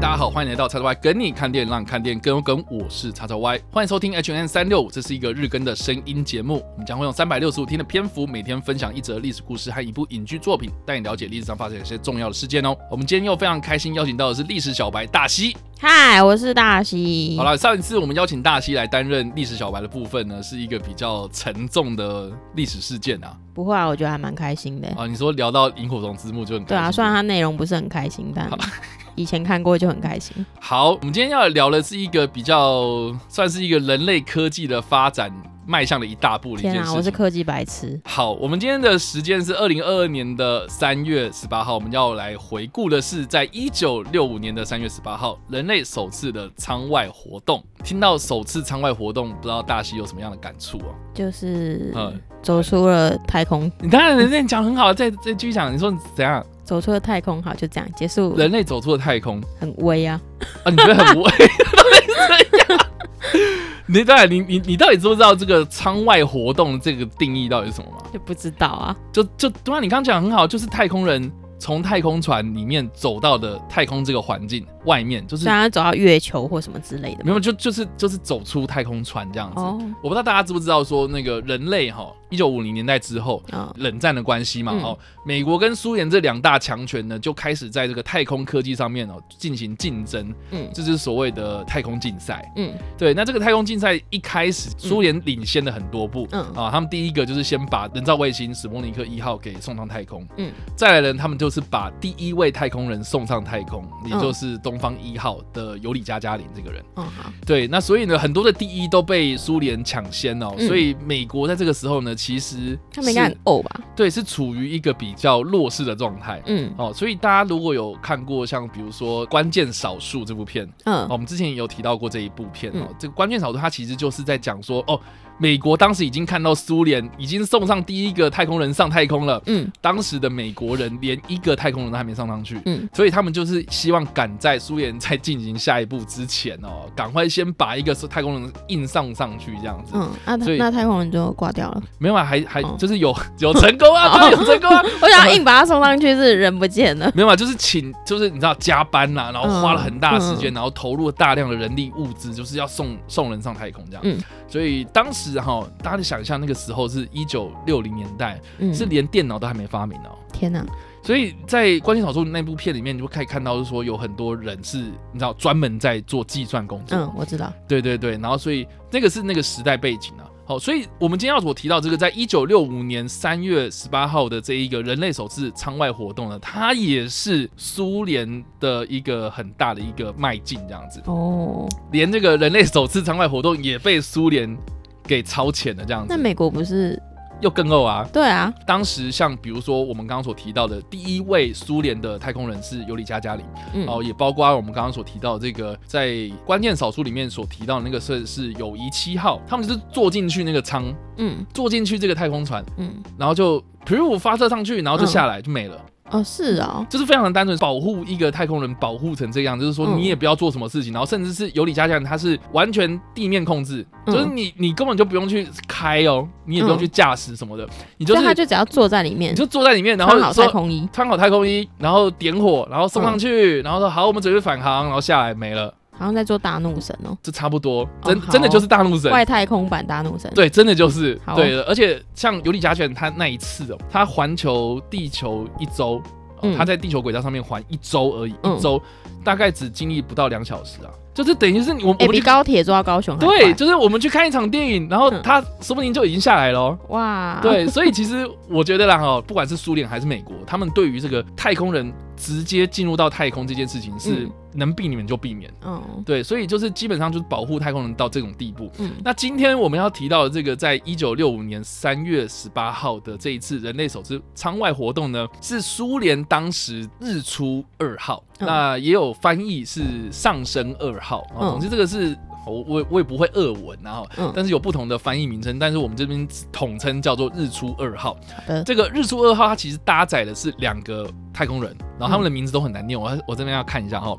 大家好，欢迎来到叉叉 Y 跟你看电影，让你看电影更有梗。我是叉叉 Y，欢迎收听 H N 三六五，这是一个日更的声音节目。我们将会用三百六十五天的篇幅，每天分享一则历史故事和一部影剧作品，带你了解历史上发生一些重要的事件哦。我们今天又非常开心邀请到的是历史小白大西。嗨，我是大西。好了，上一次我们邀请大西来担任历史小白的部分呢，是一个比较沉重的历史事件啊。不会啊，我觉得还蛮开心的。啊，你说聊到萤火虫之墓就很对啊，虽然它内容不是很开心，但。以前看过就很开心。好，我们今天要聊的是一个比较算是一个人类科技的发展迈向了一大步的一件事。我是科技白痴。好，我们今天的时间是二零二二年的三月十八号，我们要来回顾的是在一九六五年的三月十八号，人类首次的舱外活动。听到首次舱外活动，不知道大西有什么样的感触啊？就是嗯，走出了太空。你当然人家讲很好，再再继续讲，你说怎样？走出了太空，好，就这样结束。人类走出了太空，很威啊！啊，你觉得很威？你到底你你你到底知不知道这个舱外活动这个定义到底是什么吗？就不知道啊。就就对啊，你刚刚讲很好，就是太空人从太空船里面走到的太空这个环境外面，就是想要走到月球或什么之类的。没有，就就是就是走出太空船这样子。我不知道大家知不知道说那个人类哈。一九五零年代之后，冷战的关系嘛，哦，美国跟苏联这两大强权呢，就开始在这个太空科技上面哦进行竞争，嗯，这就是所谓的太空竞赛，嗯，对。那这个太空竞赛一开始，苏联领先了很多步，嗯啊，他们第一个就是先把人造卫星史波尼克一号给送上太空，嗯，再来呢，他们就是把第一位太空人送上太空，也就是东方一号的尤里加加林这个人，对。那所以呢，很多的第一都被苏联抢先哦，所以美国在这个时候呢。其实他们应该很呕吧？对，是处于一个比较弱势的状态。嗯，哦，所以大家如果有看过像比如说《关键少数》这部片，嗯，我们之前也有提到过这一部片哦。这个《关键少数》它其实就是在讲说，哦。美国当时已经看到苏联已经送上第一个太空人上太空了，嗯，当时的美国人连一个太空人都还没上上去，嗯，所以他们就是希望赶在苏联在进行下一步之前哦，赶快先把一个太空人硬上上去这样子，嗯，那那太空人就挂掉了，没有啊，还还就是有有成功啊，有成功啊，我想硬把他送上去是人不见了，没有啊，就是请就是你知道加班呐，然后花了很大时间，然后投入了大量的人力物资，就是要送送人上太空这样，嗯。所以当时哈，大家想象那个时候是一九六零年代，是连电脑都还没发明哦。天哪！所以在关键少数那部片里面，你就可以看到，是说有很多人是你知道专门在做计算工作。嗯，我知道。对对对，然后所以那个是那个时代背景啊。好，所以我们今天要所提到这个，在一九六五年三月十八号的这一个人类首次舱外活动呢，它也是苏联的一个很大的一个迈进，这样子哦。连这个人类首次舱外活动也被苏联给超前的，这样子。那美国不是？又更恶啊！对啊，当时像比如说我们刚刚所提到的第一位苏联的太空人是尤里加加林，哦，也包括我们刚刚所提到这个在关键少数里面所提到的那个是是友谊七号，他们就是坐进去那个舱，嗯，坐进去这个太空船，嗯，然后就比如我发射上去，然后就下来就没了。哦，是啊，就是非常的单纯，保护一个太空人，保护成这样，就是说你也不要做什么事情，然后甚至是尤里加加他是完全地面控制，就是你你根本就不用去开哦，你也不用去驾驶什么的，你就是他就只要坐在里面，你就坐在里面，然后穿好太空衣，穿好太空衣，然后点火，然后送上去，然后说好，我们准备返航，然后下来没了。好像在做大怒神哦，这差不多，真真的就是大怒神，外太空版大怒神，对，真的就是。对，而且像尤里加犬他那一次哦，他环球地球一周。他在地球轨道上面环一周而已，一周大概只经历不到两小时啊，就是等于是我我比高铁坐到高雄对，就是我们去看一场电影，然后他说不定就已经下来了。哇，对，所以其实我觉得啦哈，不管是苏联还是美国，他们对于这个太空人。直接进入到太空这件事情是能避免就避免，嗯，对，所以就是基本上就是保护太空人到这种地步。嗯，那今天我们要提到的这个，在一九六五年三月十八号的这一次人类首次舱外活动呢，是苏联当时日出二号，那也有翻译是上升二号。总之这个是。我我我也不会俄文，然后，但是有不同的翻译名称，但是我们这边统称叫做日出二号。这个日出二号它其实搭载的是两个太空人，然后他们的名字都很难念，我我这边要看一下哈，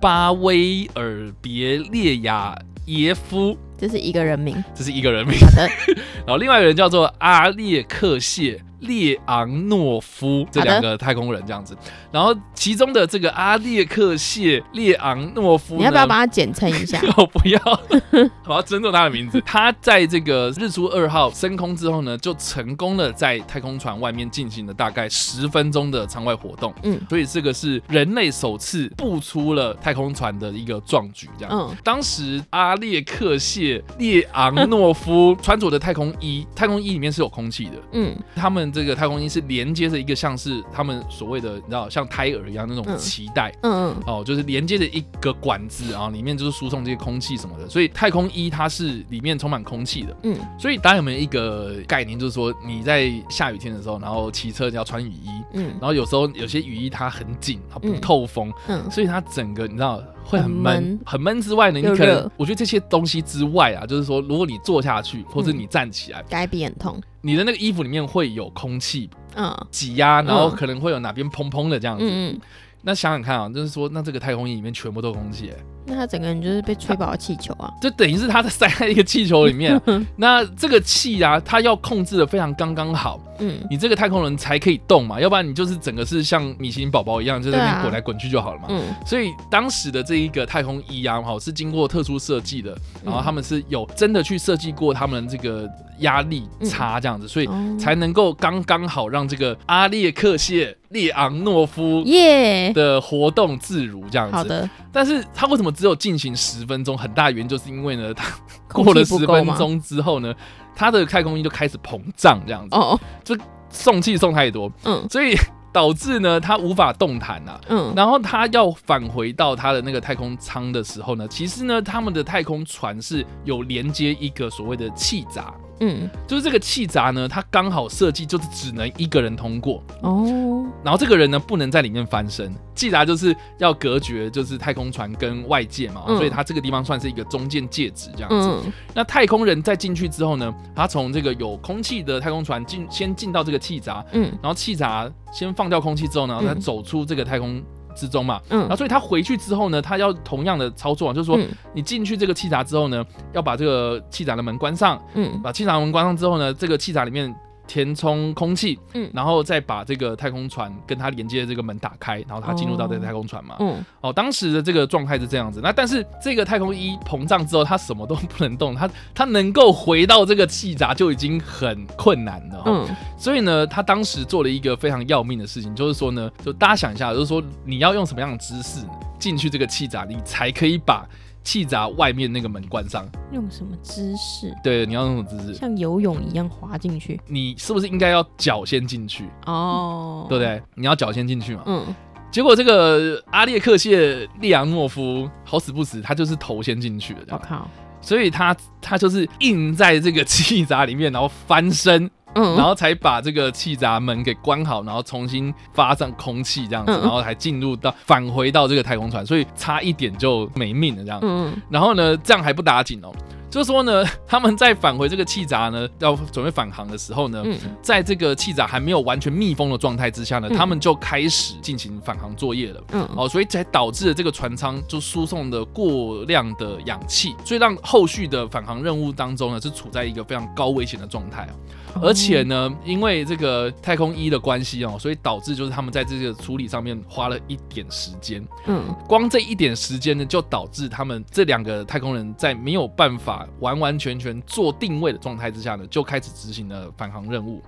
巴威尔别列亚耶夫，这是一个人名，这是一个人名。好的，然后另外一个人叫做阿列克谢。列昂诺夫这两个太空人这样子，然后其中的这个阿列克谢列昂诺夫，你要不要把它简称一下？我不要，我要尊重他的名字。他在这个日出二号升空之后呢，就成功的在太空船外面进行了大概十分钟的舱外活动。嗯，所以这个是人类首次步出了太空船的一个壮举。这样，嗯，当时阿列克谢列昂诺夫穿着的太空衣，太空衣里面是有空气的。嗯，他们。这个太空衣是连接着一个像是他们所谓的，你知道，像胎儿一样那种脐带，嗯嗯，哦，就是连接着一个管子啊，里面就是输送这些空气什么的，所以太空衣它是里面充满空气的，嗯，所以大家有没有一个概念，就是说你在下雨天的时候，然后骑车要穿雨衣，嗯，然后有时候有些雨衣它很紧，它不透风，嗯，所以它整个你知道会很闷，很闷。之外呢，你可能我觉得这些东西之外啊，就是说如果你坐下去或者你站起来，该鼻很痛。你的那个衣服里面会有空气，嗯，挤压，然后可能会有哪边砰砰的这样子。那想想看啊，就是说，那这个太空衣里面全部都是空气，那他整个人就是被吹饱的气球啊，就等于是他在塞在一个气球里面。那这个气啊，它要控制的非常刚刚好。嗯，你这个太空人才可以动嘛，要不然你就是整个是像米其林宝宝一样，就在那边滚来滚去就好了嘛。嗯，所以当时的这一个太空衣啊，哈，是经过特殊设计的，然后他们是有真的去设计过他们这个压力差这样子，所以才能够刚刚好让这个阿列克谢列昂诺夫耶的活动自如这样子。好的，但是他为什么只有进行十分钟？很大原因就是因为呢，它 过了十分钟之后呢。它的太空衣就开始膨胀，这样子，哦，就送气送太多，嗯，所以导致呢，它无法动弹啊，嗯，然后它要返回到它的那个太空舱的时候呢，其实呢，他们的太空船是有连接一个所谓的气闸。嗯，就是这个气闸呢，它刚好设计就是只能一个人通过。哦，然后这个人呢不能在里面翻身，气闸就是要隔绝就是太空船跟外界嘛，所以它这个地方算是一个中间介质这样子。那太空人在进去之后呢，他从这个有空气的太空船进先进到这个气闸，嗯，然后气闸先放掉空气之后呢，他走出这个太空。之中嘛，嗯，然后所以他回去之后呢，他要同样的操作，就是说你进去这个气闸之后呢，要把这个气闸的门关上，嗯，把气闸门关上之后呢，这个气闸里面。填充空气，嗯，然后再把这个太空船跟它连接的这个门打开，然后它进入到这个太空船嘛，嗯，哦，当时的这个状态是这样子。那但是这个太空衣膨胀之后，它什么都不能动，它它能够回到这个气闸就已经很困难了，嗯，所以呢，他当时做了一个非常要命的事情，就是说呢，就大家想一下，就是说你要用什么样的姿势进去这个气闸，你才可以把。气闸外面那个门关上，用什么姿势？对，你要用什么姿势？像游泳一样滑进去。你是不是应该要脚先进去？哦，对不对？你要脚先进去嘛。嗯。结果这个阿列克谢利昂诺夫好死不死，他就是头先进去了。我靠！所以他他就是硬在这个气闸里面，然后翻身。嗯，然后才把这个气闸门给关好，然后重新发上空气这样子，然后才进入到返回到这个太空船，所以差一点就没命了这样。嗯，然后呢，这样还不打紧哦。就是说呢，他们在返回这个气闸呢，要准备返航的时候呢，在这个气闸还没有完全密封的状态之下呢，他们就开始进行返航作业了。嗯，哦，所以才导致了这个船舱就输送的过量的氧气，所以让后续的返航任务当中呢，是处在一个非常高危险的状态啊。而且呢，因为这个太空衣的关系哦，所以导致就是他们在这个处理上面花了一点时间。嗯，光这一点时间呢，就导致他们这两个太空人在没有办法完完全全做定位的状态之下呢，就开始执行了返航任务。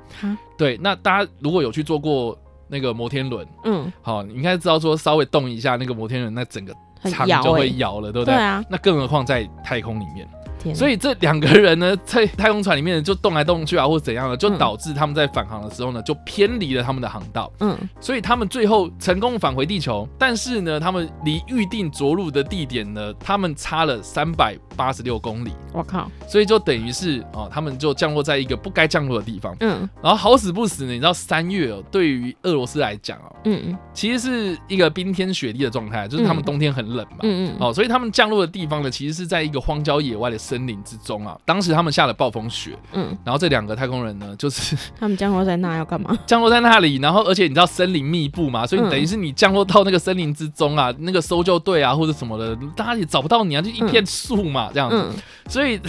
对，那大家如果有去做过那个摩天轮，嗯，好，你应该知道说稍微动一下那个摩天轮，那整个舱就会摇了，对不对？对啊。那更何况在太空里面。所以这两个人呢，在太空船里面就动来动去啊，或者怎样的，就导致他们在返航的时候呢，就偏离了他们的航道。嗯，所以他们最后成功返回地球，但是呢，他们离预定着陆的地点呢，他们差了三百八十六公里。我靠！所以就等于是哦，他们就降落在一个不该降落的地方。嗯，然后好死不死呢，你知道三月哦，对于俄罗斯来讲哦，嗯嗯，其实是一个冰天雪地的状态，就是他们冬天很冷嘛。嗯嗯。哦，所以他们降落的地方呢，其实是在一个荒郊野外的。森林之中啊，当时他们下了暴风雪，嗯，然后这两个太空人呢，就是 他们降落在那要干嘛？降落在那里，然后而且你知道森林密布嘛，所以等于是你降落到那个森林之中啊，那个搜救队啊或者什么的，大家也找不到你啊，就一片树嘛这样子，所以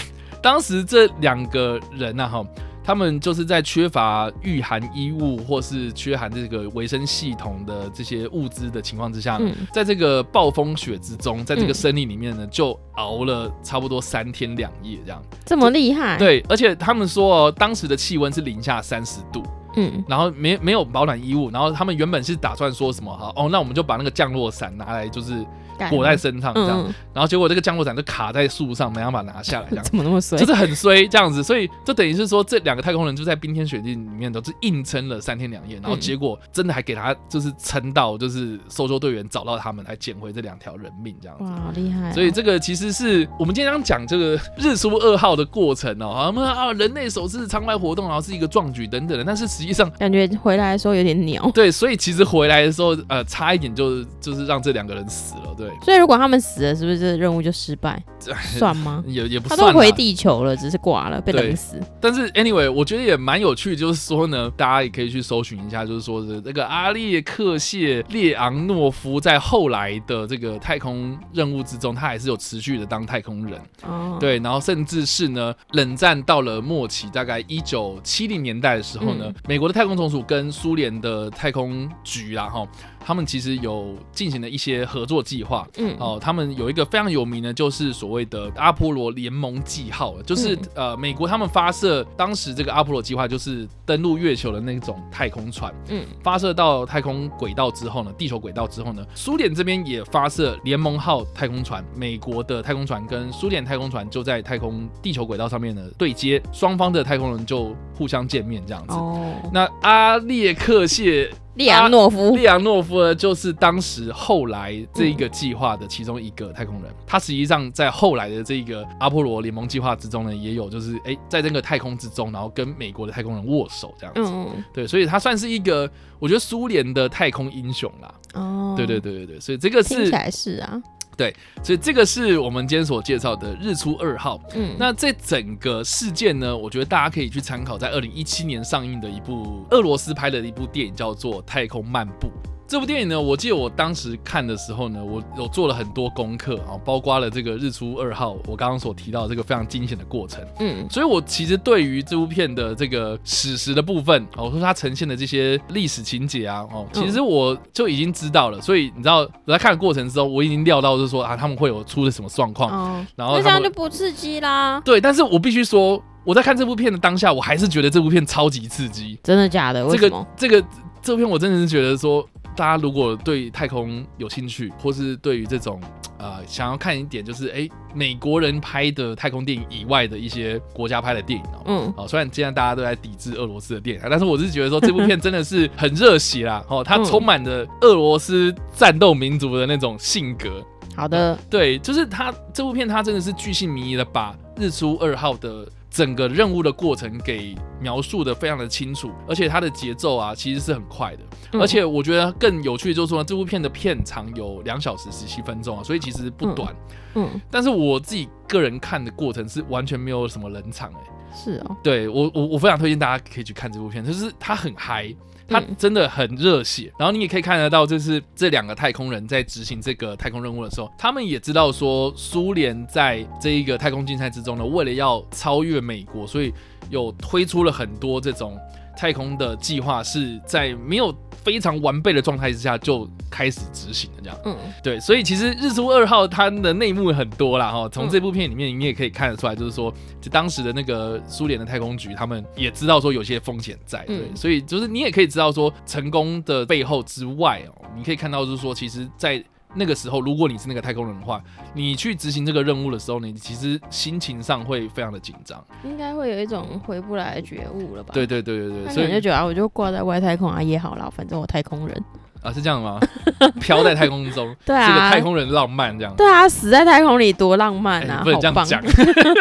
当时这两个人呢，哈。他们就是在缺乏御寒衣物或是缺寒这个维生系统的这些物资的情况之下，在这个暴风雪之中，在这个森林里面呢，就熬了差不多三天两夜这样。这么厉害？对，而且他们说哦当时的气温是零下三十度，嗯，然后没没有保暖衣物，然后他们原本是打算说什么哈哦，那我们就把那个降落伞拿来就是。裹在身上这样，然后结果这个降落伞就卡在树上，没办法拿下来，这样 怎么那么衰？就是很衰这样子，所以就等于是说，这两个太空人就在冰天雪地里面都是硬撑了三天两夜，然后结果真的还给他就是撑到，就是搜救队员找到他们，还捡回这两条人命这样子。哇，好厉害！所以这个其实是我们今天讲这个 日出二号的过程哦，我们啊人类首次舱外活动，然后是一个壮举等等的，但是实际上感觉回来的时候有点鸟。对，所以其实回来的时候，呃，差一点就就是让这两个人死了。对，所以如果他们死了，是不是这任务就失败？算吗？也也不算。他都回地球了，只是挂了，被冷死。但是 anyway，我觉得也蛮有趣，就是说呢，大家也可以去搜寻一下，就是说是这个阿列克谢列昂诺夫在后来的这个太空任务之中，他还是有持续的当太空人。哦。对，然后甚至是呢，冷战到了末期，大概一九七零年代的时候呢，美国的太空总署跟苏联的太空局啊，哈。他们其实有进行了一些合作计划，嗯，哦，他们有一个非常有名的，就是所谓的阿波罗联盟记号，就是呃，美国他们发射当时这个阿波罗计划，就是登陆月球的那种太空船，嗯，发射到太空轨道之后呢，地球轨道之后呢，苏联这边也发射联盟号太空船，美国的太空船跟苏联太空船就在太空地球轨道上面呢对接，双方的太空人就互相见面这样子。哦，那阿列克谢。利昂诺夫，利昂诺夫呢，就是当时后来这一个计划的其中一个太空人。他实际上在后来的这个阿波罗联盟计划之中呢，也有就是哎，在这个太空之中，然后跟美国的太空人握手这样子。嗯对，所以他算是一个，我觉得苏联的太空英雄啦。哦。对对对对对，所以这个是。听起来是啊。对，所以这个是我们今天所介绍的日出二号。嗯，那这整个事件呢，我觉得大家可以去参考，在二零一七年上映的一部俄罗斯拍的一部电影，叫做《太空漫步》。这部电影呢，我记得我当时看的时候呢，我有做了很多功课啊，包括了这个日出二号，我刚刚所提到这个非常惊险的过程，嗯，所以我其实对于这部片的这个史实的部分，我说它呈现的这些历史情节啊，哦，其实我就已经知道了，所以你知道我在看的过程之中，我已经料到就是说啊，他们会有出了什么状况，然后这样就不刺激啦。对，但是我必须说，我在看这部片的当下，我还是觉得这部片超级刺激，真的假的？这个？这个这部片我真的是觉得说。大家如果对太空有兴趣，或是对于这种呃想要看一点就是哎美国人拍的太空电影以外的一些国家拍的电影哦，嗯，哦虽然现在大家都在抵制俄罗斯的电影，但是我是觉得说这部片真的是很热血啦，哦，它充满着俄罗斯战斗民族的那种性格。好的，对，就是它这部片它真的是巨细靡遗的把日出二号的。整个任务的过程给描述的非常的清楚，而且它的节奏啊其实是很快的，而且我觉得更有趣的就是说这部片的片长有两小时十七分钟啊，所以其实不短。嗯，但是我自己个人看的过程是完全没有什么冷场哎。是哦，对我我我非常推荐大家可以去看这部片，就是它很嗨。他真的很热血，然后你也可以看得到，就是这两个太空人在执行这个太空任务的时候，他们也知道说苏联在这一个太空竞赛之中呢，为了要超越美国，所以有推出了很多这种太空的计划，是在没有。非常完备的状态之下就开始执行的，这样，嗯，对，所以其实日出二号它的内幕很多啦，哈，从这部片里面你也可以看得出来，就是说，就当时的那个苏联的太空局，他们也知道说有些风险在，对，所以就是你也可以知道说成功的背后之外哦，你可以看到就是说，其实，在那个时候，如果你是那个太空人的话，你去执行这个任务的时候，你其实心情上会非常的紧张，应该会有一种回不来的觉悟了吧？对对对对对，所以就觉得啊，我就挂在外太空啊也好啦，反正我太空人。啊，是这样吗？飘在太空中，对啊，是个太空人浪漫这样。对啊，死在太空里多浪漫啊！不能这样讲，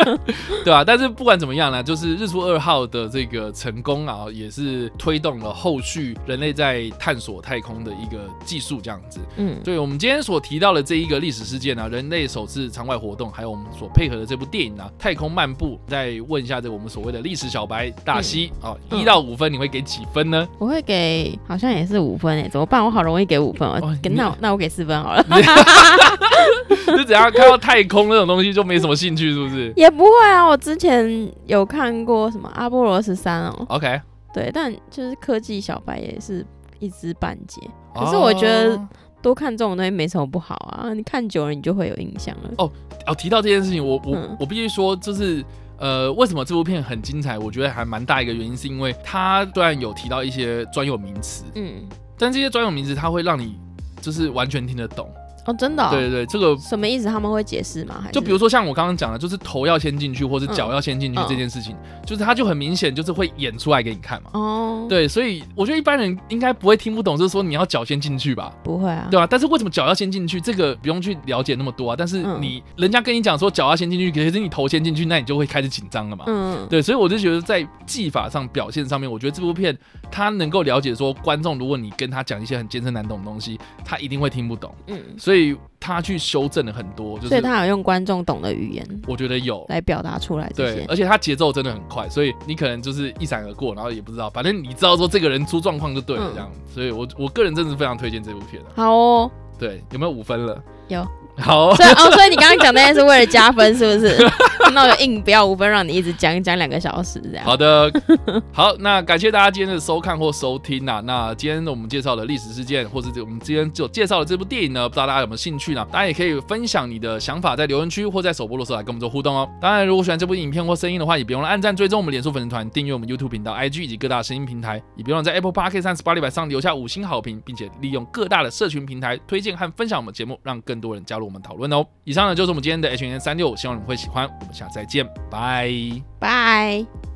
对啊，但是不管怎么样呢，就是日出二号的这个成功啊，也是推动了后续人类在探索太空的一个技术这样子。嗯，对，我们今天所提到的这一个历史事件呢，人类首次舱外活动，还有我们所配合的这部电影呢，《太空漫步》。再问一下这我们所谓的历史小白大西啊，一到五分你会给几分呢？我会给，好像也是五分哎，怎么办？我好容易给五分哦。那那我给四分好了。就只要看到太空那种东西就没什么兴趣，是不是？也不会啊，我之前有看过什么阿波罗十三哦。OK，对，但就是科技小白也是一知半解。可是我觉得多看这种东西没什么不好啊，你看久了你就会有印象了。哦哦，提到这件事情，我我我必须说，就是呃，为什么这部片很精彩？我觉得还蛮大一个原因，是因为它虽然有提到一些专有名词，嗯，但这些专有名词它会让你就是完全听得懂。哦，真的？对对对，这个什么意思？他们会解释吗？就比如说像我刚刚讲的，就是头要先进去，或者脚要先进去这件事情，就是他就很明显，就是会演出来给你看嘛。哦，对，所以我觉得一般人应该不会听不懂，就是说你要脚先进去吧？不会啊，对吧？但是为什么脚要先进去？这个不用去了解那么多啊。但是你人家跟你讲说脚要先进去，可是你头先进去，那你就会开始紧张了嘛。嗯，对，所以我就觉得在技法上表现上面，我觉得这部片他能够了解说观众，如果你跟他讲一些很艰深难懂的东西，他一定会听不懂。嗯，所以。他去修正了很多，所以他有用观众懂的语言，我觉得有来表达出来。对，而且他节奏真的很快，所以你可能就是一闪而过，然后也不知道，反正你知道说这个人出状况就对了这样。所以我我个人真的是非常推荐这部片的。好哦，对，有没有五分了？有。好，所以哦，所以你刚刚讲那些是为了加分，是不是？那我就硬不要五分，让你一直讲讲两个小时这样。好的，好，那感谢大家今天的收看或收听呐。那今天我们介绍的历史事件，或者我们今天就介绍的这部电影呢，不知道大家有没有兴趣呢？大家也可以分享你的想法在留言区或在首播的时候来跟我们做互动哦。当然，如果喜欢这部影片或声音的话，也别忘了按赞、追踪我们脸书粉丝团、订阅我们 YouTube 频道、IG 以及各大声音平台，也别忘了在 Apple Podcast 三十八里百上留下五星好评，并且利用各大的社群平台推荐和分享我们节目，让更多人加我们讨论哦。以上呢就是我们今天的 H N 三六，希望你们会喜欢。我们下次再见，拜拜。